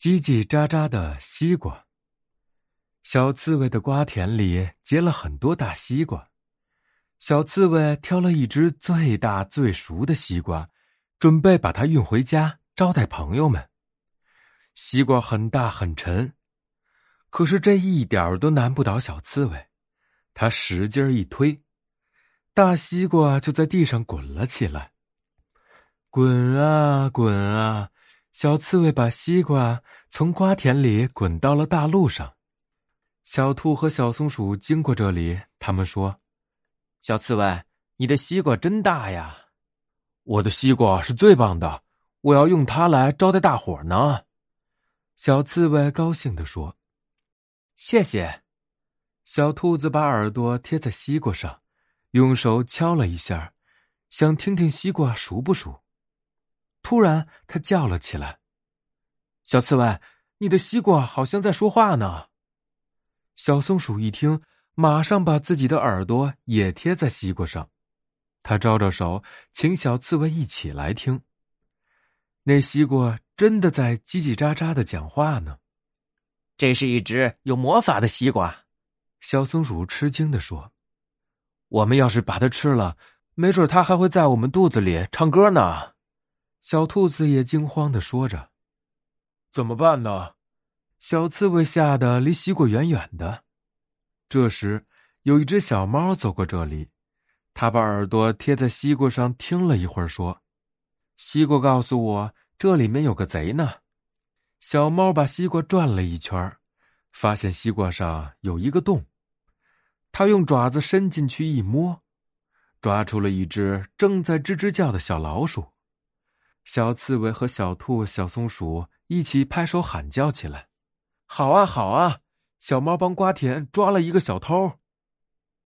叽叽喳喳的西瓜。小刺猬的瓜田里结了很多大西瓜，小刺猬挑了一只最大最熟的西瓜，准备把它运回家招待朋友们。西瓜很大很沉，可是这一点儿都难不倒小刺猬。他使劲一推，大西瓜就在地上滚了起来。滚啊滚啊！小刺猬把西瓜从瓜田里滚到了大路上。小兔和小松鼠经过这里，他们说：“小刺猬，你的西瓜真大呀！”“我的西瓜是最棒的，我要用它来招待大伙呢。”小刺猬高兴地说：“谢谢。”小兔子把耳朵贴在西瓜上，用手敲了一下，想听听西瓜熟不熟。突然，他叫了起来：“小刺猬，你的西瓜好像在说话呢！”小松鼠一听，马上把自己的耳朵也贴在西瓜上，他招招手，请小刺猬一起来听。那西瓜真的在叽叽喳喳的讲话呢。这是一只有魔法的西瓜。小松鼠吃惊的说：“我们要是把它吃了，没准它还会在我们肚子里唱歌呢。”小兔子也惊慌的说着：“怎么办呢？”小刺猬吓得离西瓜远远的。这时，有一只小猫走过这里，它把耳朵贴在西瓜上听了一会儿，说：“西瓜告诉我，这里面有个贼呢。”小猫把西瓜转了一圈，发现西瓜上有一个洞。它用爪子伸进去一摸，抓出了一只正在吱吱叫的小老鼠。小刺猬和小兔、小松鼠一起拍手喊叫起来：“好啊，好啊！小猫帮瓜田抓了一个小偷。”